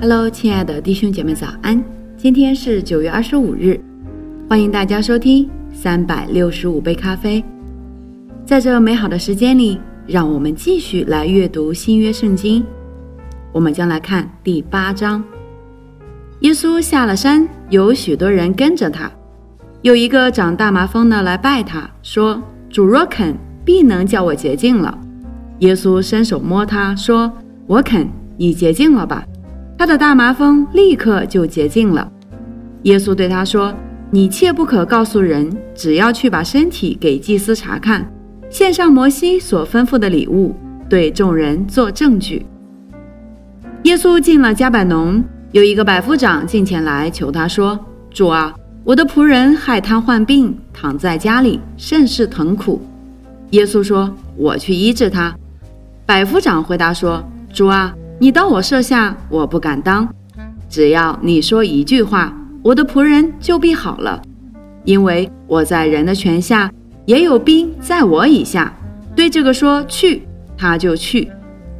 Hello，亲爱的弟兄姐妹，早安！今天是九月二十五日，欢迎大家收听三百六十五杯咖啡。在这美好的时间里，让我们继续来阅读新约圣经。我们将来看第八章。耶稣下了山，有许多人跟着他。有一个长大麻风的来拜他，说：“主若肯，必能叫我洁净了。”耶稣伸手摸他，说：“我肯，你洁净了吧。”他的大麻风立刻就洁净了。耶稣对他说：“你切不可告诉人，只要去把身体给祭司查看，献上摩西所吩咐的礼物，对众人做证据。”耶稣进了加百农，有一个百夫长进前来求他说：“主啊，我的仆人害瘫患病，躺在家里，甚是疼苦。”耶稣说：“我去医治他。”百夫长回答说：“主啊。”你当我设下，我不敢当。只要你说一句话，我的仆人就必好了。因为我在人的权下，也有兵在我以下。对这个说去，他就去；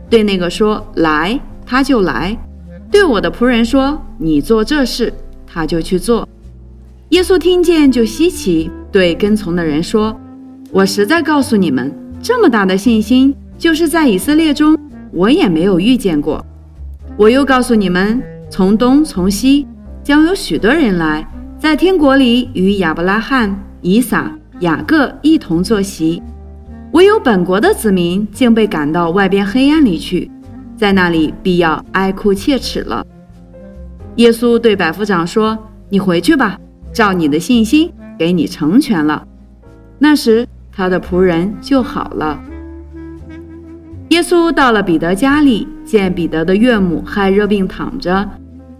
对那个说来，他就来；对我的仆人说你做这事，他就去做。耶稣听见就稀奇，对跟从的人说：“我实在告诉你们，这么大的信心，就是在以色列中。”我也没有遇见过。我又告诉你们，从东从西将有许多人来，在天国里与亚伯拉罕、以撒、雅各一同坐席。唯有本国的子民竟被赶到外边黑暗里去，在那里必要哀哭切齿了。耶稣对百夫长说：“你回去吧，照你的信心给你成全了。”那时他的仆人就好了。耶稣到了彼得家里，见彼得的岳母害热病躺着，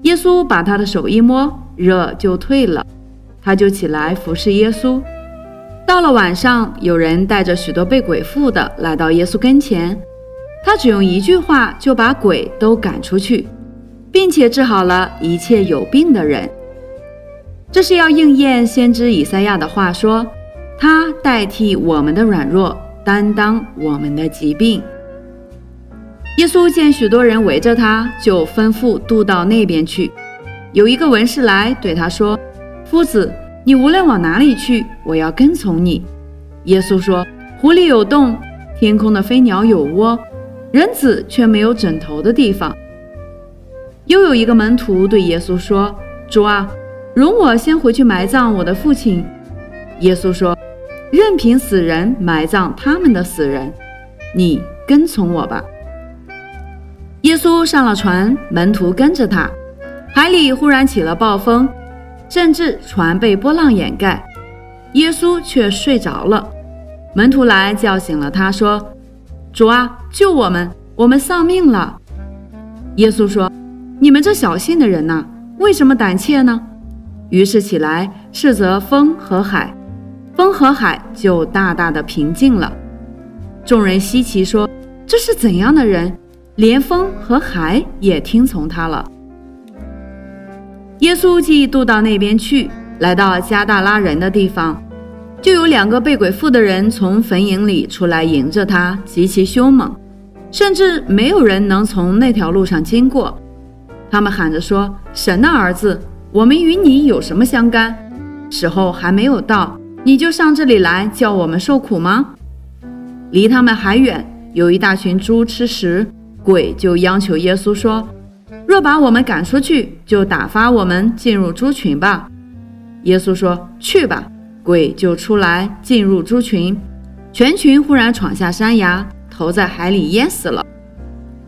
耶稣把他的手一摸，热就退了，他就起来服侍耶稣。到了晚上，有人带着许多被鬼附的来到耶稣跟前，他只用一句话就把鬼都赶出去，并且治好了一切有病的人。这是要应验先知以赛亚的话说：“他代替我们的软弱，担当我们的疾病。”耶稣见许多人围着他，就吩咐渡到那边去。有一个文士来对他说：“夫子，你无论往哪里去，我要跟从你。”耶稣说：“湖里有洞，天空的飞鸟有窝，人子却没有枕头的地方。”又有一个门徒对耶稣说：“主啊，容我先回去埋葬我的父亲。”耶稣说：“任凭死人埋葬他们的死人，你跟从我吧。”耶稣上了船，门徒跟着他。海里忽然起了暴风，甚至船被波浪掩盖。耶稣却睡着了。门徒来叫醒了他，说：“主啊，救我们！我们丧命了。”耶稣说：“你们这小信的人呐，为什么胆怯呢？”于是起来斥责风和海，风和海就大大的平静了。众人稀奇说：“这是怎样的人？”连风和海也听从他了。耶稣既渡到那边去，来到加大拉人的地方，就有两个被鬼附的人从坟茔里出来迎着他，极其凶猛，甚至没有人能从那条路上经过。他们喊着说：“神的儿子，我们与你有什么相干？时候还没有到，你就上这里来叫我们受苦吗？”离他们还远，有一大群猪吃食。鬼就央求耶稣说：“若把我们赶出去，就打发我们进入猪群吧。”耶稣说：“去吧。”鬼就出来进入猪群，全群忽然闯下山崖，投在海里淹死了。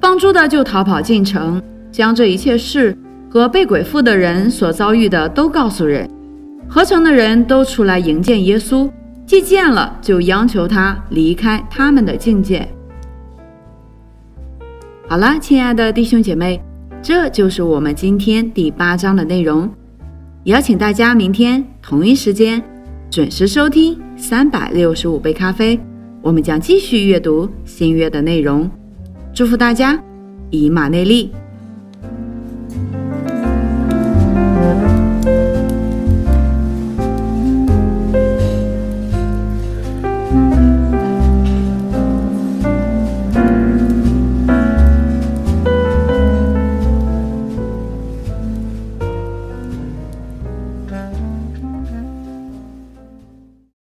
放猪的就逃跑进城，将这一切事和被鬼附的人所遭遇的都告诉人。合成的人都出来迎接耶稣，既见了，就央求他离开他们的境界。好了，亲爱的弟兄姐妹，这就是我们今天第八章的内容。邀请大家明天同一时间准时收听三百六十五杯咖啡，我们将继续阅读新约的内容。祝福大家，以马内利。